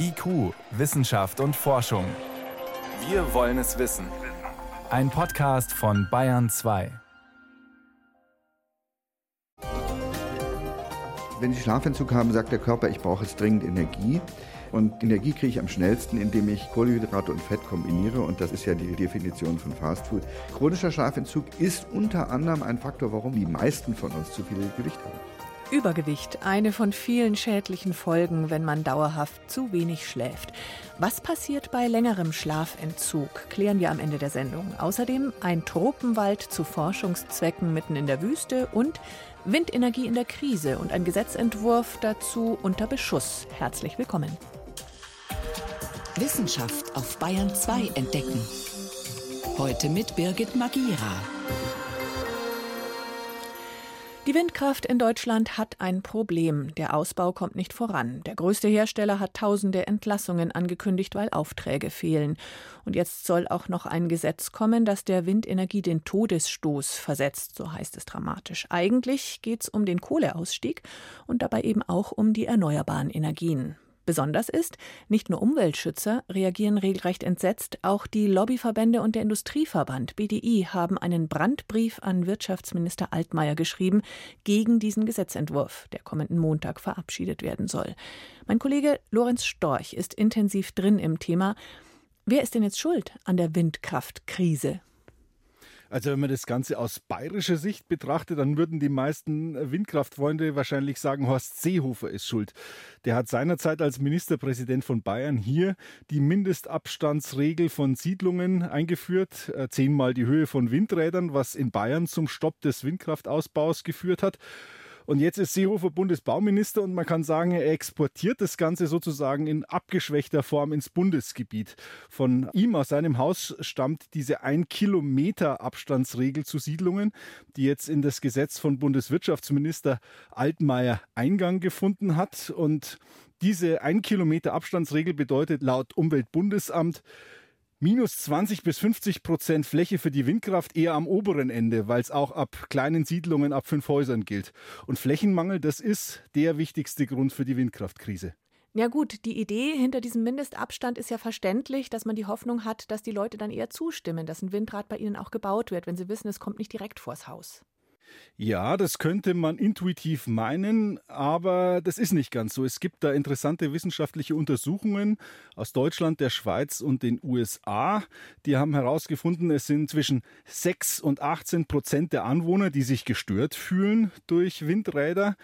IQ, Wissenschaft und Forschung. Wir wollen es wissen. Ein Podcast von Bayern 2. Wenn Sie Schlafentzug haben, sagt der Körper, ich brauche jetzt dringend Energie. Und Energie kriege ich am schnellsten, indem ich Kohlenhydrate und Fett kombiniere. Und das ist ja die Definition von Fastfood. Chronischer Schlafentzug ist unter anderem ein Faktor, warum die meisten von uns zu viel Gewicht haben. Übergewicht, eine von vielen schädlichen Folgen, wenn man dauerhaft zu wenig schläft. Was passiert bei längerem Schlafentzug, klären wir am Ende der Sendung. Außerdem ein Tropenwald zu Forschungszwecken mitten in der Wüste und Windenergie in der Krise und ein Gesetzentwurf dazu unter Beschuss. Herzlich willkommen. Wissenschaft auf Bayern 2 entdecken. Heute mit Birgit Magira. Die Windkraft in Deutschland hat ein Problem. Der Ausbau kommt nicht voran. Der größte Hersteller hat tausende Entlassungen angekündigt, weil Aufträge fehlen. Und jetzt soll auch noch ein Gesetz kommen, das der Windenergie den Todesstoß versetzt, so heißt es dramatisch. Eigentlich geht es um den Kohleausstieg und dabei eben auch um die erneuerbaren Energien. Besonders ist, nicht nur Umweltschützer reagieren regelrecht entsetzt, auch die Lobbyverbände und der Industrieverband BDI haben einen Brandbrief an Wirtschaftsminister Altmaier geschrieben gegen diesen Gesetzentwurf, der kommenden Montag verabschiedet werden soll. Mein Kollege Lorenz Storch ist intensiv drin im Thema. Wer ist denn jetzt schuld an der Windkraftkrise? Also wenn man das Ganze aus bayerischer Sicht betrachtet, dann würden die meisten Windkraftfreunde wahrscheinlich sagen, Horst Seehofer ist schuld. Der hat seinerzeit als Ministerpräsident von Bayern hier die Mindestabstandsregel von Siedlungen eingeführt, äh, zehnmal die Höhe von Windrädern, was in Bayern zum Stopp des Windkraftausbaus geführt hat. Und jetzt ist Seehofer Bundesbauminister und man kann sagen, er exportiert das Ganze sozusagen in abgeschwächter Form ins Bundesgebiet. Von ihm aus seinem Haus stammt diese ein Kilometer Abstandsregel zu Siedlungen, die jetzt in das Gesetz von Bundeswirtschaftsminister Altmaier Eingang gefunden hat. Und diese ein Kilometer Abstandsregel bedeutet laut Umweltbundesamt minus 20 bis 50 Prozent Fläche für die Windkraft eher am oberen Ende, weil es auch ab kleinen Siedlungen, ab fünf Häusern gilt. Und Flächenmangel, das ist der wichtigste Grund für die Windkraftkrise. Ja gut, die Idee hinter diesem Mindestabstand ist ja verständlich, dass man die Hoffnung hat, dass die Leute dann eher zustimmen, dass ein Windrad bei ihnen auch gebaut wird, wenn sie wissen, es kommt nicht direkt vors Haus. Ja, das könnte man intuitiv meinen, aber das ist nicht ganz so. Es gibt da interessante wissenschaftliche Untersuchungen aus Deutschland, der Schweiz und den USA. Die haben herausgefunden, es sind zwischen 6 und 18 Prozent der Anwohner, die sich gestört fühlen durch Windräder.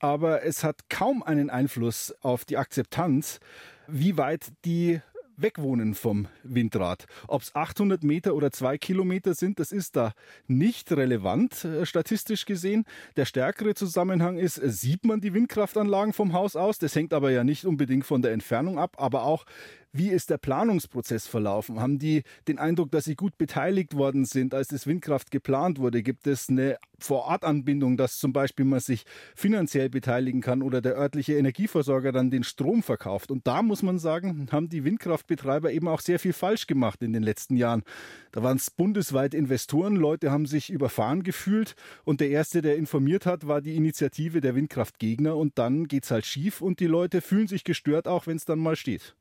Aber es hat kaum einen Einfluss auf die Akzeptanz, wie weit die wegwohnen vom Windrad. Ob es 800 Meter oder zwei Kilometer sind, das ist da nicht relevant, äh, statistisch gesehen. Der stärkere Zusammenhang ist, äh, sieht man die Windkraftanlagen vom Haus aus? Das hängt aber ja nicht unbedingt von der Entfernung ab, aber auch wie ist der Planungsprozess verlaufen? Haben die den Eindruck, dass sie gut beteiligt worden sind, als das Windkraft geplant wurde? Gibt es eine Vorortanbindung, dass zum Beispiel man sich finanziell beteiligen kann oder der örtliche Energieversorger dann den Strom verkauft? Und da muss man sagen, haben die Windkraftbetreiber eben auch sehr viel falsch gemacht in den letzten Jahren. Da waren es bundesweit Investoren, Leute haben sich überfahren gefühlt und der erste, der informiert hat, war die Initiative der Windkraftgegner und dann geht's halt schief und die Leute fühlen sich gestört, auch wenn es dann mal steht.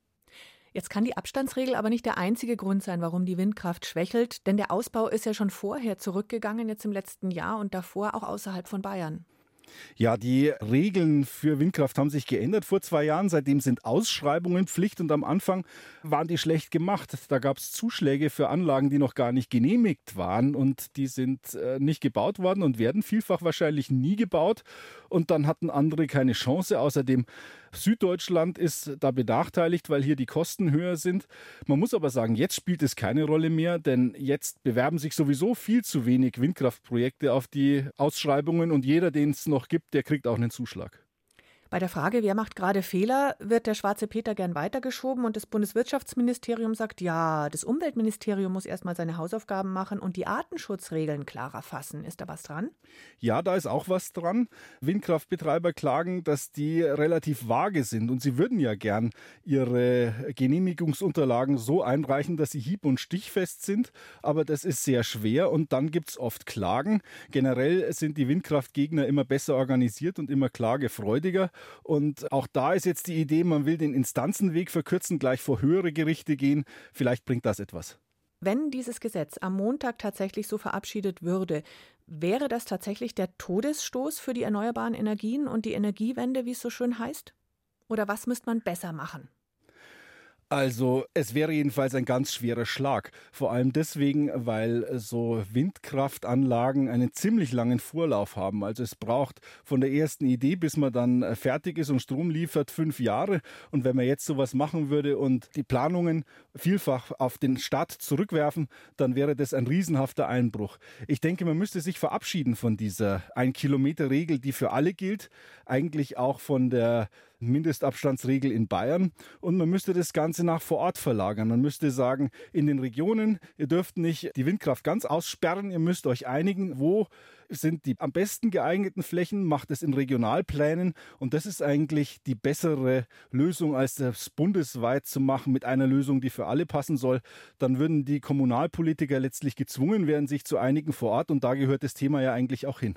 Jetzt kann die Abstandsregel aber nicht der einzige Grund sein, warum die Windkraft schwächelt, denn der Ausbau ist ja schon vorher zurückgegangen, jetzt im letzten Jahr und davor auch außerhalb von Bayern. Ja, die Regeln für Windkraft haben sich geändert vor zwei Jahren. Seitdem sind Ausschreibungen Pflicht und am Anfang waren die schlecht gemacht. Da gab es Zuschläge für Anlagen, die noch gar nicht genehmigt waren und die sind äh, nicht gebaut worden und werden vielfach wahrscheinlich nie gebaut. Und dann hatten andere keine Chance. Außerdem Süddeutschland ist da benachteiligt, weil hier die Kosten höher sind. Man muss aber sagen, jetzt spielt es keine Rolle mehr, denn jetzt bewerben sich sowieso viel zu wenig Windkraftprojekte auf die Ausschreibungen und jeder, den es noch gibt, der kriegt auch einen Zuschlag. Bei der Frage, wer macht gerade Fehler, wird der schwarze Peter gern weitergeschoben und das Bundeswirtschaftsministerium sagt, ja, das Umweltministerium muss erstmal seine Hausaufgaben machen und die Artenschutzregeln klarer fassen. Ist da was dran? Ja, da ist auch was dran. Windkraftbetreiber klagen, dass die relativ vage sind und sie würden ja gern ihre Genehmigungsunterlagen so einreichen, dass sie hieb- und stichfest sind, aber das ist sehr schwer und dann gibt es oft Klagen. Generell sind die Windkraftgegner immer besser organisiert und immer klagefreudiger Und auch da ist jetzt die Idee, man will den Instanzenweg verkürzen, gleich vor höhere Gerichte gehen. Vielleicht bringt das etwas. Wenn dieses Gesetz am Montag tatsächlich so verabschiedet würde, wäre das tatsächlich der Todesstoß für die erneuerbaren Energien und die Energiewende, wie es so schön heißt? Oder was müsste man besser machen? Also es wäre jedenfalls ein ganz schwerer Schlag. Vor allem deswegen, weil so Windkraftanlagen einen ziemlich langen Vorlauf haben. Also es braucht von der ersten Idee, bis man dann fertig ist und Strom liefert, fünf Jahre. Und wenn man jetzt sowas machen würde und die Planungen vielfach auf den Start zurückwerfen, dann wäre das ein riesenhafter Einbruch. Ich denke, man müsste sich verabschieden von dieser Ein-Kilometer-Regel, die für alle gilt. Eigentlich auch von der Mindestabstandsregel in Bayern und man müsste das Ganze nach vor Ort verlagern. Man müsste sagen, in den Regionen, ihr dürft nicht die Windkraft ganz aussperren, ihr müsst euch einigen, wo sind die am besten geeigneten Flächen, macht es in Regionalplänen und das ist eigentlich die bessere Lösung, als das bundesweit zu machen mit einer Lösung, die für alle passen soll. Dann würden die Kommunalpolitiker letztlich gezwungen werden, sich zu einigen vor Ort und da gehört das Thema ja eigentlich auch hin.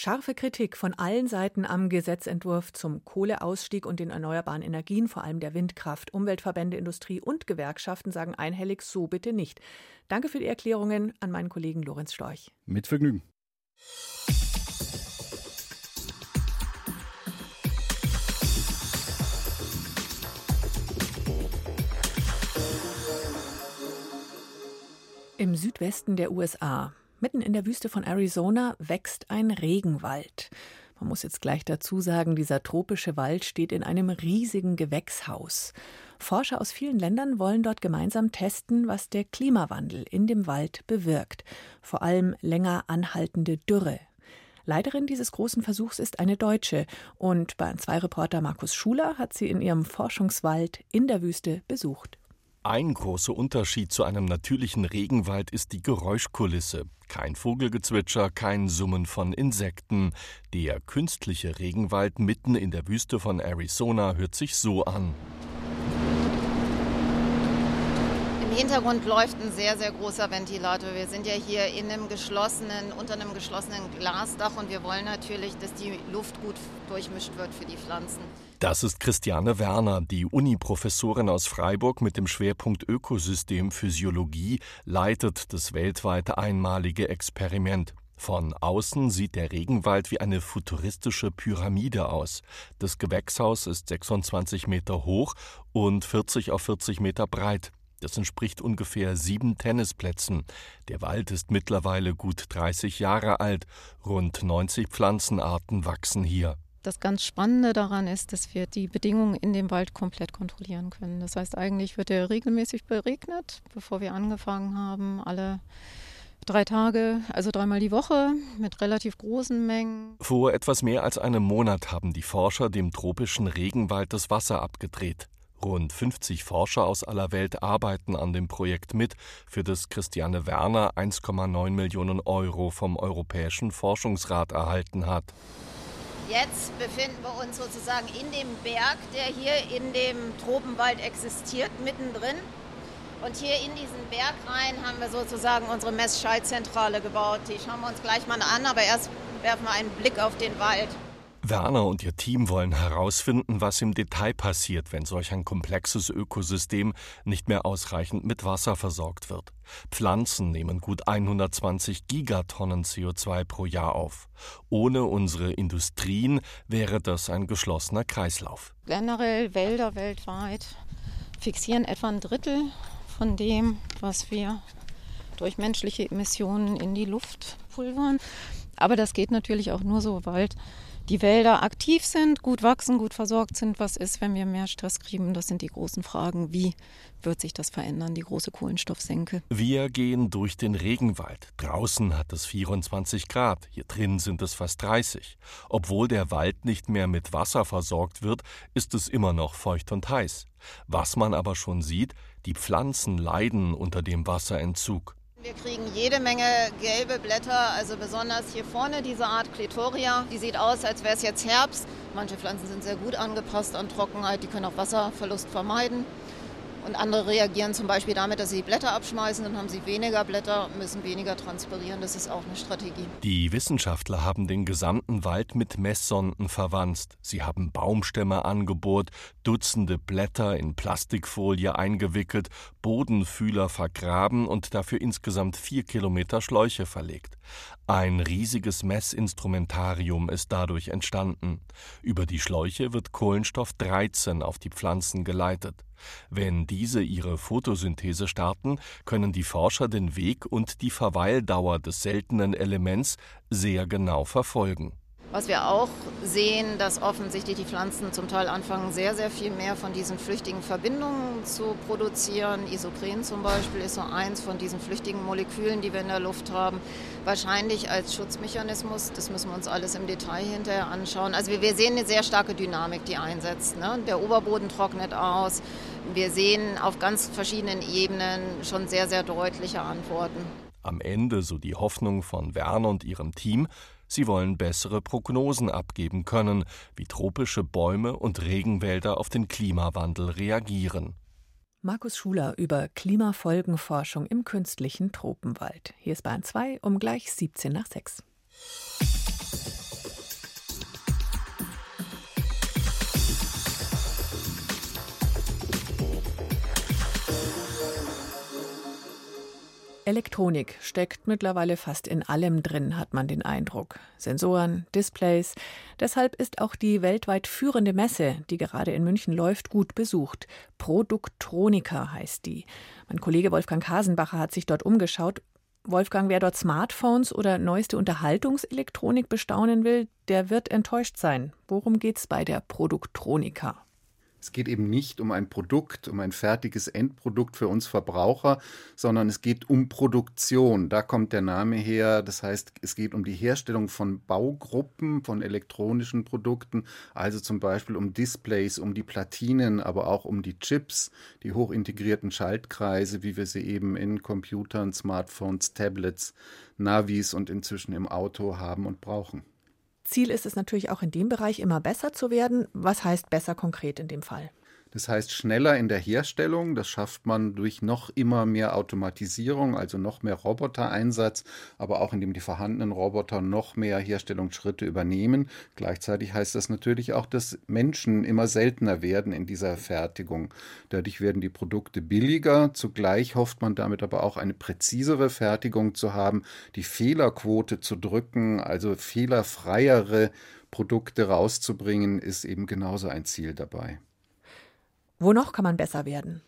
Scharfe Kritik von allen Seiten am Gesetzentwurf zum Kohleausstieg und den erneuerbaren Energien, vor allem der Windkraft. Umweltverbände, Industrie und Gewerkschaften sagen einhellig so bitte nicht. Danke für die Erklärungen an meinen Kollegen Lorenz Storch. Mit Vergnügen. Im Südwesten der USA Mitten in der Wüste von Arizona wächst ein Regenwald. Man muss jetzt gleich dazu sagen, dieser tropische Wald steht in einem riesigen Gewächshaus. Forscher aus vielen Ländern wollen dort gemeinsam testen, was der Klimawandel in dem Wald bewirkt. Vor allem länger anhaltende Dürre. Leiterin dieses großen Versuchs ist eine Deutsche und Bayern 2 Reporter Markus Schuler hat sie in ihrem Forschungswald in der Wüste besucht. Ein großer Unterschied zu einem natürlichen Regenwald ist die Geräuschkulisse. Kein Vogelgezwitscher, kein Summen von Insekten. Der künstliche Regenwald mitten in der Wüste von Arizona hört sich so an. Im Hintergrund läuft ein sehr, sehr großer Ventilator. Wir sind ja hier in einem geschlossenen, unter einem geschlossenen Glasdach und wir wollen natürlich, dass die Luft gut durchmischt wird für die Pflanzen. Das ist Christiane Werner, die Uni-Professorin aus Freiburg mit dem Schwerpunkt Ökosystemphysiologie, leitet das weltweit einmalige Experiment. Von außen sieht der Regenwald wie eine futuristische Pyramide aus. Das Gewächshaus ist 26 Meter hoch und 40 auf 40 Meter breit. Das entspricht ungefähr sieben Tennisplätzen. Der Wald ist mittlerweile gut 30 Jahre alt. Rund 90 Pflanzenarten wachsen hier. Das ganz Spannende daran ist, dass wir die Bedingungen in dem Wald komplett kontrollieren können. Das heißt, eigentlich wird er regelmäßig beregnet, bevor wir angefangen haben, alle drei Tage, also dreimal die Woche mit relativ großen Mengen. Vor etwas mehr als einem Monat haben die Forscher dem tropischen Regenwald das Wasser abgedreht. Rund 50 Forscher aus aller Welt arbeiten an dem Projekt mit, für das Christiane Werner 1,9 Millionen Euro vom Europäischen Forschungsrat erhalten hat. Jetzt befinden wir uns sozusagen in dem Berg, der hier in dem Tropenwald existiert, mittendrin. Und hier in diesen Berg rein haben wir sozusagen unsere Messschaltzentrale gebaut. Die schauen wir uns gleich mal an, aber erst werfen wir einen Blick auf den Wald. Werner und ihr Team wollen herausfinden, was im Detail passiert, wenn solch ein komplexes Ökosystem nicht mehr ausreichend mit Wasser versorgt wird. Pflanzen nehmen gut 120 Gigatonnen CO2 pro Jahr auf. Ohne unsere Industrien wäre das ein geschlossener Kreislauf. Generell Wälder weltweit fixieren etwa ein Drittel von dem, was wir durch menschliche Emissionen in die Luft pulvern. Aber das geht natürlich auch nur so weit, die Wälder aktiv sind, gut wachsen, gut versorgt sind. Was ist, wenn wir mehr Stress kriegen? Das sind die großen Fragen. Wie wird sich das verändern, die große Kohlenstoffsenke? Wir gehen durch den Regenwald. Draußen hat es 24 Grad, hier drin sind es fast 30. Obwohl der Wald nicht mehr mit Wasser versorgt wird, ist es immer noch feucht und heiß. Was man aber schon sieht, die Pflanzen leiden unter dem Wasserentzug. Wir kriegen jede Menge gelbe Blätter, also besonders hier vorne diese Art Kletoria. Die sieht aus, als wäre es jetzt Herbst. Manche Pflanzen sind sehr gut angepasst an Trockenheit, die können auch Wasserverlust vermeiden. Und andere reagieren zum Beispiel damit, dass sie Blätter abschmeißen, dann haben sie weniger Blätter, müssen weniger transpirieren. Das ist auch eine Strategie. Die Wissenschaftler haben den gesamten Wald mit Messsonden verwanzt. Sie haben Baumstämme angebohrt, Dutzende Blätter in Plastikfolie eingewickelt, Bodenfühler vergraben und dafür insgesamt vier Kilometer Schläuche verlegt. Ein riesiges Messinstrumentarium ist dadurch entstanden. Über die Schläuche wird Kohlenstoff 13 auf die Pflanzen geleitet. Wenn diese ihre Photosynthese starten, können die Forscher den Weg und die Verweildauer des seltenen Elements sehr genau verfolgen. Was wir auch sehen, dass offensichtlich die Pflanzen zum Teil anfangen, sehr, sehr viel mehr von diesen flüchtigen Verbindungen zu produzieren. Isokren zum Beispiel ist so eins von diesen flüchtigen Molekülen, die wir in der Luft haben. Wahrscheinlich als Schutzmechanismus, das müssen wir uns alles im Detail hinterher anschauen. Also wir, wir sehen eine sehr starke Dynamik, die einsetzt. Ne? Der Oberboden trocknet aus. Wir sehen auf ganz verschiedenen Ebenen schon sehr, sehr deutliche Antworten. Am Ende, so die Hoffnung von Werner und ihrem Team, Sie wollen bessere Prognosen abgeben können, wie tropische Bäume und Regenwälder auf den Klimawandel reagieren. Markus Schuler über Klimafolgenforschung im künstlichen Tropenwald. Hier ist Bahn 2 um gleich 17 nach 6. Elektronik steckt mittlerweile fast in allem drin, hat man den Eindruck. Sensoren, Displays. Deshalb ist auch die weltweit führende Messe, die gerade in München läuft, gut besucht. Produktronika heißt die. Mein Kollege Wolfgang Hasenbacher hat sich dort umgeschaut. Wolfgang, wer dort Smartphones oder neueste Unterhaltungselektronik bestaunen will, der wird enttäuscht sein. Worum geht's bei der Produktronika? Es geht eben nicht um ein Produkt, um ein fertiges Endprodukt für uns Verbraucher, sondern es geht um Produktion. Da kommt der Name her. Das heißt, es geht um die Herstellung von Baugruppen, von elektronischen Produkten, also zum Beispiel um Displays, um die Platinen, aber auch um die Chips, die hochintegrierten Schaltkreise, wie wir sie eben in Computern, Smartphones, Tablets, Navis und inzwischen im Auto haben und brauchen. Ziel ist es natürlich auch in dem Bereich immer besser zu werden. Was heißt besser konkret in dem Fall? Das heißt schneller in der Herstellung. Das schafft man durch noch immer mehr Automatisierung, also noch mehr Robotereinsatz, aber auch indem die vorhandenen Roboter noch mehr Herstellungsschritte übernehmen. Gleichzeitig heißt das natürlich auch, dass Menschen immer seltener werden in dieser Fertigung. Dadurch werden die Produkte billiger. Zugleich hofft man damit aber auch eine präzisere Fertigung zu haben, die Fehlerquote zu drücken, also fehlerfreiere Produkte rauszubringen, ist eben genauso ein Ziel dabei. Wo noch kann man besser werden?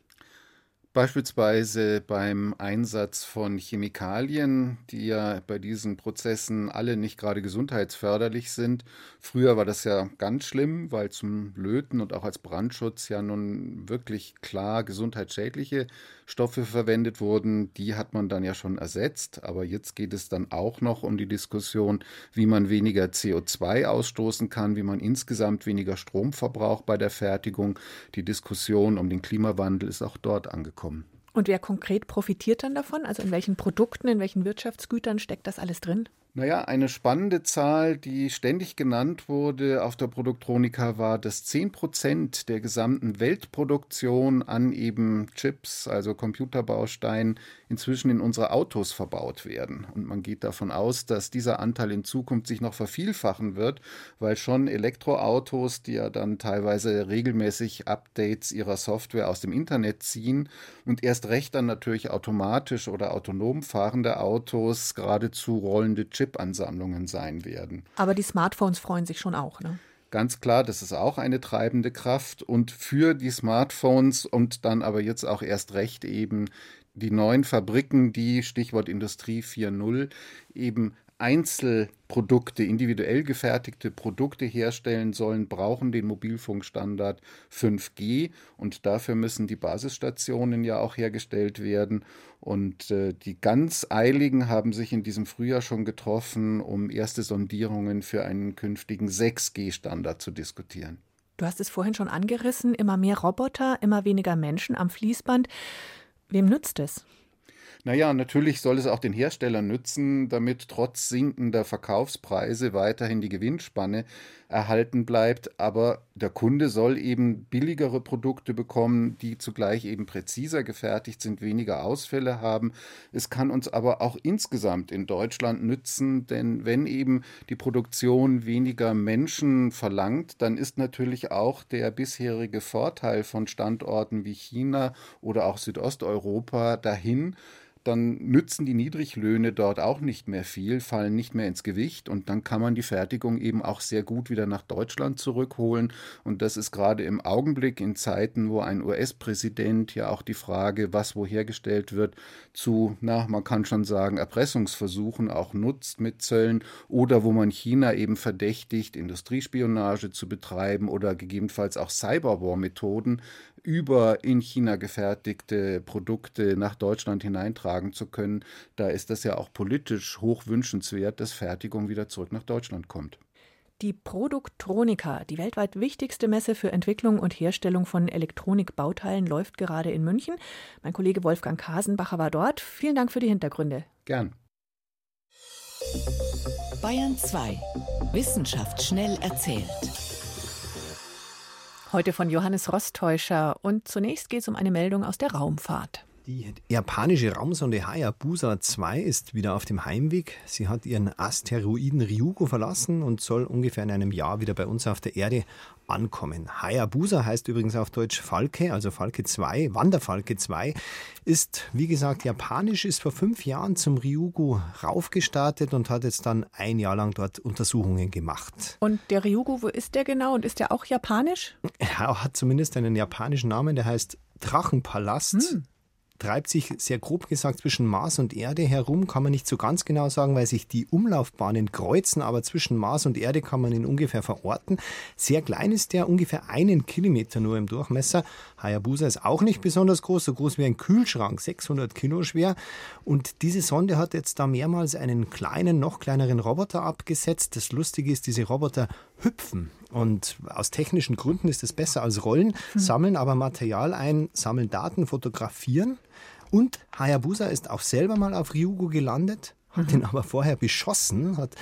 Beispielsweise beim Einsatz von Chemikalien, die ja bei diesen Prozessen alle nicht gerade gesundheitsförderlich sind. Früher war das ja ganz schlimm, weil zum Löten und auch als Brandschutz ja nun wirklich klar gesundheitsschädliche Stoffe verwendet wurden. Die hat man dann ja schon ersetzt. Aber jetzt geht es dann auch noch um die Diskussion, wie man weniger CO2 ausstoßen kann, wie man insgesamt weniger Strom verbraucht bei der Fertigung. Die Diskussion um den Klimawandel ist auch dort angekommen kommen. Und wer konkret profitiert dann davon? Also in welchen Produkten, in welchen Wirtschaftsgütern steckt das alles drin? Naja, eine spannende Zahl, die ständig genannt wurde auf der Produktronika, war, dass 10 Prozent der gesamten Weltproduktion an eben Chips, also Computerbausteinen, inzwischen in unsere Autos verbaut werden. Und man geht davon aus, dass dieser Anteil in Zukunft sich noch vervielfachen wird, weil schon Elektroautos, die ja dann teilweise regelmäßig Updates ihrer Software aus dem Internet ziehen und erst recht dann natürlich automatisch oder autonom fahrende Autos geradezu rollende Chips Chip-Ansammlungen sein werden. Aber die Smartphones freuen sich schon auch, ne? Ganz klar, das ist auch eine treibende Kraft und für die Smartphones und dann aber jetzt auch erst recht eben die neuen Fabriken, die Stichwort Industrie 4.0 eben Einzelprodukte, individuell gefertigte Produkte herstellen sollen, brauchen den Mobilfunkstandard 5G und dafür müssen die Basisstationen ja auch hergestellt werden. Und äh, die ganz Eiligen haben sich in diesem Frühjahr schon getroffen, um erste Sondierungen für einen künftigen 6G-Standard zu diskutieren. Du hast es vorhin schon angerissen, immer mehr Roboter, immer weniger Menschen am Fließband. Wem nützt es? Naja, natürlich soll es auch den Herstellern nützen, damit trotz sinkender Verkaufspreise weiterhin die Gewinnspanne erhalten bleibt. Aber der Kunde soll eben billigere Produkte bekommen, die zugleich eben präziser gefertigt sind, weniger Ausfälle haben. Es kann uns aber auch insgesamt in Deutschland nützen, denn wenn eben die Produktion weniger Menschen verlangt, dann ist natürlich auch der bisherige Vorteil von Standorten wie China oder auch Südosteuropa dahin dann nützen die Niedriglöhne dort auch nicht mehr viel, fallen nicht mehr ins Gewicht und dann kann man die Fertigung eben auch sehr gut wieder nach Deutschland zurückholen. Und das ist gerade im Augenblick in Zeiten, wo ein US-Präsident ja auch die Frage, was wo hergestellt wird, zu, na, man kann schon sagen, Erpressungsversuchen auch nutzt mit Zöllen oder wo man China eben verdächtigt, Industriespionage zu betreiben oder gegebenenfalls auch Cyberwar-Methoden über in China gefertigte Produkte nach Deutschland hineintragen zu können, da ist das ja auch politisch hoch wünschenswert, dass Fertigung wieder zurück nach Deutschland kommt. Die Produktronika, die weltweit wichtigste Messe für Entwicklung und Herstellung von Elektronikbauteilen, läuft gerade in München. Mein Kollege Wolfgang Kasenbacher war dort. Vielen Dank für die Hintergründe. Gern. Bayern 2. Wissenschaft schnell erzählt. Heute von Johannes Rostäuscher. Und zunächst geht es um eine Meldung aus der Raumfahrt. Die japanische Raumsonde Hayabusa 2 ist wieder auf dem Heimweg. Sie hat ihren Asteroiden Ryugu verlassen und soll ungefähr in einem Jahr wieder bei uns auf der Erde ankommen. Hayabusa heißt übrigens auf Deutsch Falke, also Falke 2, Wanderfalke 2, ist wie gesagt japanisch, ist vor fünf Jahren zum Ryugu raufgestartet und hat jetzt dann ein Jahr lang dort Untersuchungen gemacht. Und der Ryugu, wo ist der genau und ist der auch japanisch? Er hat zumindest einen japanischen Namen, der heißt Drachenpalast. Hm treibt sich sehr grob gesagt zwischen Mars und Erde herum, kann man nicht so ganz genau sagen, weil sich die Umlaufbahnen kreuzen, aber zwischen Mars und Erde kann man ihn ungefähr verorten. Sehr klein ist der, ungefähr einen Kilometer nur im Durchmesser. Hayabusa ist auch nicht besonders groß, so groß wie ein Kühlschrank, 600 Kilo schwer. Und diese Sonde hat jetzt da mehrmals einen kleinen, noch kleineren Roboter abgesetzt. Das Lustige ist, diese Roboter hüpfen. Und aus technischen Gründen ist es besser als Rollen, mhm. sammeln aber Material ein, sammeln Daten, fotografieren. Und Hayabusa ist auch selber mal auf Ryugu gelandet, hat mhm. ihn aber vorher beschossen, hat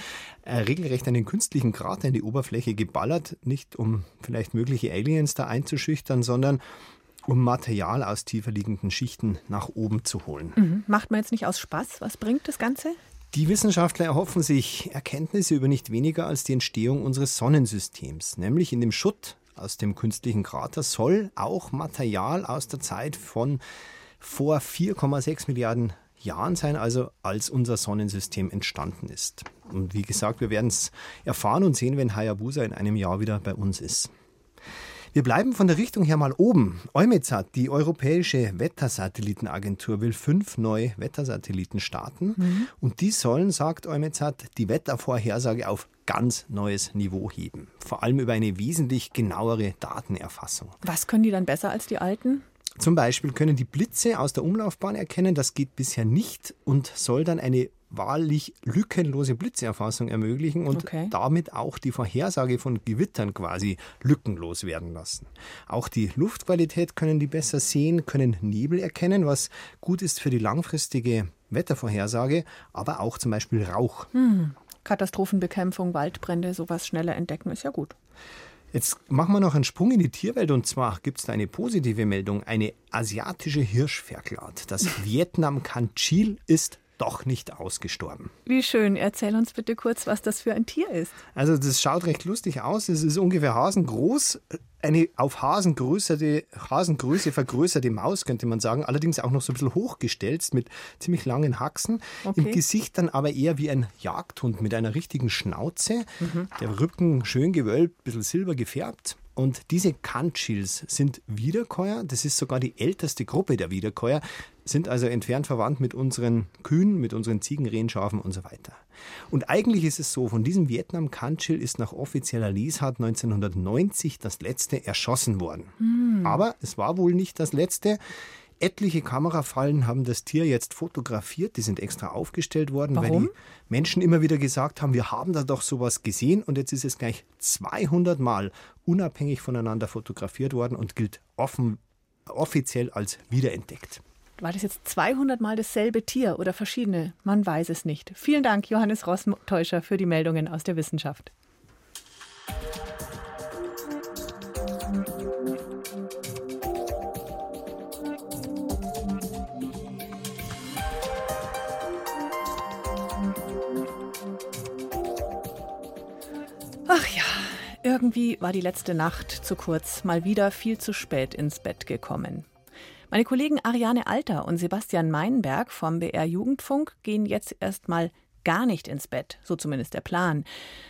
äh, regelrecht einen künstlichen Krater in die Oberfläche geballert, nicht um vielleicht mögliche Aliens da einzuschüchtern, sondern um Material aus tiefer liegenden Schichten nach oben zu holen. Mhm. Macht man jetzt nicht aus Spaß? Was bringt das Ganze? Die Wissenschaftler erhoffen sich Erkenntnisse über nicht weniger als die Entstehung unseres Sonnensystems, nämlich in dem Schutt aus dem künstlichen Krater soll auch Material aus der Zeit von vor 4,6 Milliarden Jahren sein, also als unser Sonnensystem entstanden ist. Und wie gesagt, wir werden es erfahren und sehen, wenn Hayabusa in einem Jahr wieder bei uns ist. Wir bleiben von der Richtung her mal oben. EUMETSAT, die Europäische Wettersatellitenagentur, will fünf neue Wettersatelliten starten. Mhm. Und die sollen, sagt EUMETSAT, die Wettervorhersage auf ganz neues Niveau heben. Vor allem über eine wesentlich genauere Datenerfassung. Was können die dann besser als die alten? Zum Beispiel können die Blitze aus der Umlaufbahn erkennen, das geht bisher nicht und soll dann eine wahrlich lückenlose Blitzerfassung ermöglichen und okay. damit auch die Vorhersage von Gewittern quasi lückenlos werden lassen. Auch die Luftqualität können die besser sehen, können Nebel erkennen, was gut ist für die langfristige Wettervorhersage, aber auch zum Beispiel Rauch. Hm. Katastrophenbekämpfung, Waldbrände, sowas schneller entdecken ist ja gut. Jetzt machen wir noch einen Sprung in die Tierwelt und zwar gibt es da eine positive Meldung. Eine asiatische Hirschferkelart, das Vietnam Kanchil, ist doch nicht ausgestorben. Wie schön. Erzähl uns bitte kurz, was das für ein Tier ist. Also das schaut recht lustig aus. Es ist ungefähr hasengroß. Eine auf Hasengröße, Hasengröße vergrößerte Maus, könnte man sagen. Allerdings auch noch so ein bisschen hochgestellt mit ziemlich langen Haxen. Okay. Im Gesicht dann aber eher wie ein Jagdhund mit einer richtigen Schnauze. Mhm. Der Rücken schön gewölbt, ein bisschen silber gefärbt. Und diese Kanchils sind Wiederkäuer. Das ist sogar die älteste Gruppe der Wiederkäuer sind also entfernt verwandt mit unseren Kühen, mit unseren Ziegen, Rehenschafen und so weiter. Und eigentlich ist es so, von diesem Vietnam Kanchil ist nach offizieller Lesart 1990 das letzte erschossen worden. Hm. Aber es war wohl nicht das letzte. Etliche Kamerafallen haben das Tier jetzt fotografiert, die sind extra aufgestellt worden, Warum? weil die Menschen immer wieder gesagt haben, wir haben da doch sowas gesehen und jetzt ist es gleich 200 Mal unabhängig voneinander fotografiert worden und gilt offen, offiziell als wiederentdeckt. War das jetzt 200 Mal dasselbe Tier oder verschiedene? Man weiß es nicht. Vielen Dank, Johannes Rosstäuscher, für die Meldungen aus der Wissenschaft. Irgendwie war die letzte Nacht zu kurz, mal wieder viel zu spät ins Bett gekommen. Meine Kollegen Ariane Alter und Sebastian Meinberg vom BR Jugendfunk gehen jetzt erstmal gar nicht ins Bett, so zumindest der Plan.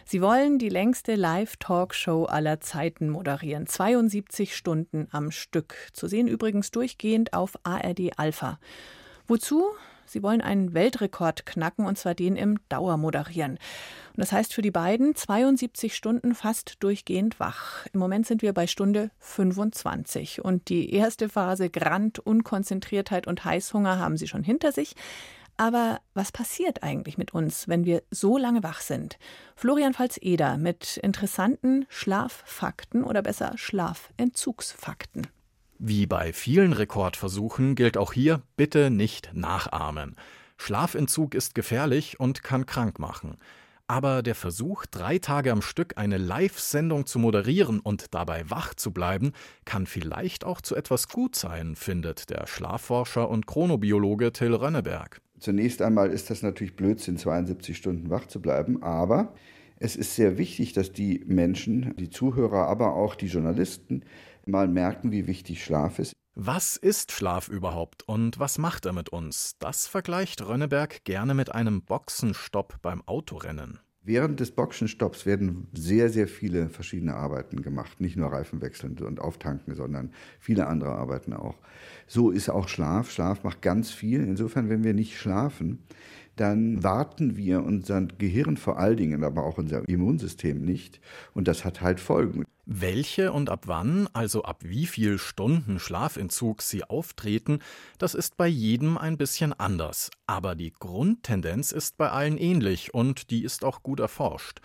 Sie wollen die längste Live-Talkshow aller Zeiten moderieren, 72 Stunden am Stück. Zu sehen übrigens durchgehend auf ARD Alpha. Wozu? Sie wollen einen Weltrekord knacken und zwar den im Dauermoderieren. Und das heißt für die beiden 72 Stunden fast durchgehend wach. Im Moment sind wir bei Stunde 25 und die erste Phase Grant, Unkonzentriertheit und Heißhunger haben sie schon hinter sich. Aber was passiert eigentlich mit uns, wenn wir so lange wach sind? Florian Pfalz-Eder mit interessanten Schlaffakten oder besser Schlafentzugsfakten. Wie bei vielen Rekordversuchen gilt auch hier bitte nicht nachahmen. Schlafentzug ist gefährlich und kann krank machen. Aber der Versuch, drei Tage am Stück eine Live-Sendung zu moderieren und dabei wach zu bleiben, kann vielleicht auch zu etwas gut sein, findet der Schlafforscher und Chronobiologe Till Rönneberg. Zunächst einmal ist das natürlich Blödsinn, 72 Stunden wach zu bleiben, aber es ist sehr wichtig, dass die Menschen, die Zuhörer, aber auch die Journalisten mal merken, wie wichtig Schlaf ist. Was ist Schlaf überhaupt und was macht er mit uns? Das vergleicht Rönneberg gerne mit einem Boxenstopp beim Autorennen. Während des Boxenstopps werden sehr, sehr viele verschiedene Arbeiten gemacht. Nicht nur Reifen wechseln und auftanken, sondern viele andere Arbeiten auch. So ist auch Schlaf. Schlaf macht ganz viel. Insofern, wenn wir nicht schlafen, dann warten wir unser Gehirn vor allen Dingen, aber auch unser Immunsystem nicht. Und das hat halt Folgen. Welche und ab wann, also ab wie viel Stunden Schlafentzug sie auftreten, das ist bei jedem ein bisschen anders. Aber die Grundtendenz ist bei allen ähnlich und die ist auch gut erforscht.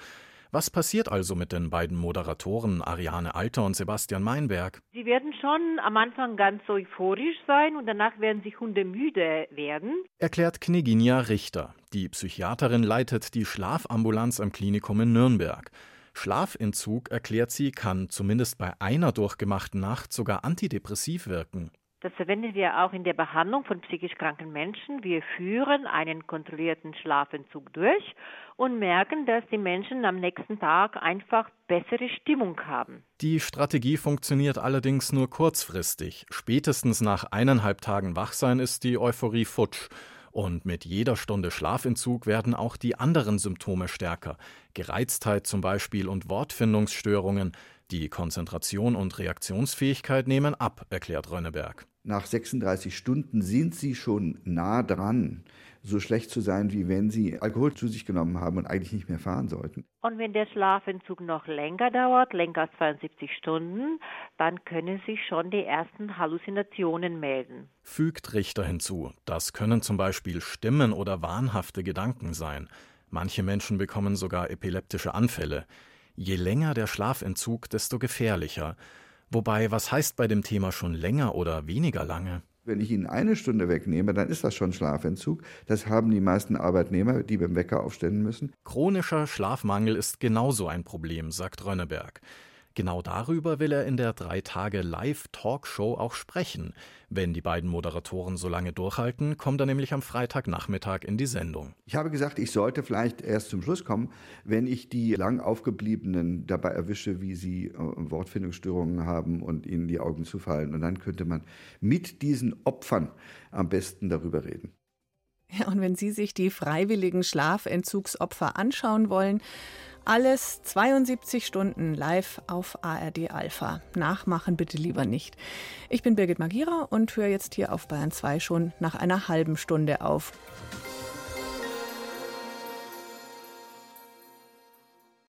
Was passiert also mit den beiden Moderatoren Ariane Alter und Sebastian Meinberg? Sie werden schon am Anfang ganz euphorisch sein und danach werden sie hundemüde werden. Erklärt Kneginia Richter. Die Psychiaterin leitet die Schlafambulanz am Klinikum in Nürnberg. Schlafentzug, erklärt sie, kann zumindest bei einer durchgemachten Nacht sogar antidepressiv wirken. Das verwenden wir auch in der Behandlung von psychisch kranken Menschen. Wir führen einen kontrollierten Schlafentzug durch und merken, dass die Menschen am nächsten Tag einfach bessere Stimmung haben. Die Strategie funktioniert allerdings nur kurzfristig. Spätestens nach eineinhalb Tagen Wachsein ist die Euphorie futsch. Und mit jeder Stunde Schlafentzug werden auch die anderen Symptome stärker. Gereiztheit zum Beispiel und Wortfindungsstörungen. Die Konzentration und Reaktionsfähigkeit nehmen ab, erklärt Rönneberg. Nach 36 Stunden sind sie schon nah dran, so schlecht zu sein, wie wenn sie Alkohol zu sich genommen haben und eigentlich nicht mehr fahren sollten. Und wenn der Schlafentzug noch länger dauert, länger als 72 Stunden, dann können sich schon die ersten Halluzinationen melden. Fügt Richter hinzu. Das können zum Beispiel Stimmen oder wahnhafte Gedanken sein. Manche Menschen bekommen sogar epileptische Anfälle. Je länger der Schlafentzug, desto gefährlicher. Wobei, was heißt bei dem Thema schon länger oder weniger lange? Wenn ich Ihnen eine Stunde wegnehme, dann ist das schon Schlafentzug. Das haben die meisten Arbeitnehmer, die beim Wecker aufstehen müssen. Chronischer Schlafmangel ist genauso ein Problem, sagt Rönneberg. Genau darüber will er in der drei Tage Live-Talkshow auch sprechen. Wenn die beiden Moderatoren so lange durchhalten, kommt er nämlich am Freitagnachmittag in die Sendung. Ich habe gesagt, ich sollte vielleicht erst zum Schluss kommen, wenn ich die lang aufgebliebenen dabei erwische, wie sie äh, Wortfindungsstörungen haben und ihnen die Augen zufallen. Und dann könnte man mit diesen Opfern am besten darüber reden. Und wenn Sie sich die freiwilligen Schlafentzugsopfer anschauen wollen, alles 72 Stunden live auf ARD Alpha. Nachmachen bitte lieber nicht. Ich bin Birgit Magira und höre jetzt hier auf Bayern 2 schon nach einer halben Stunde auf.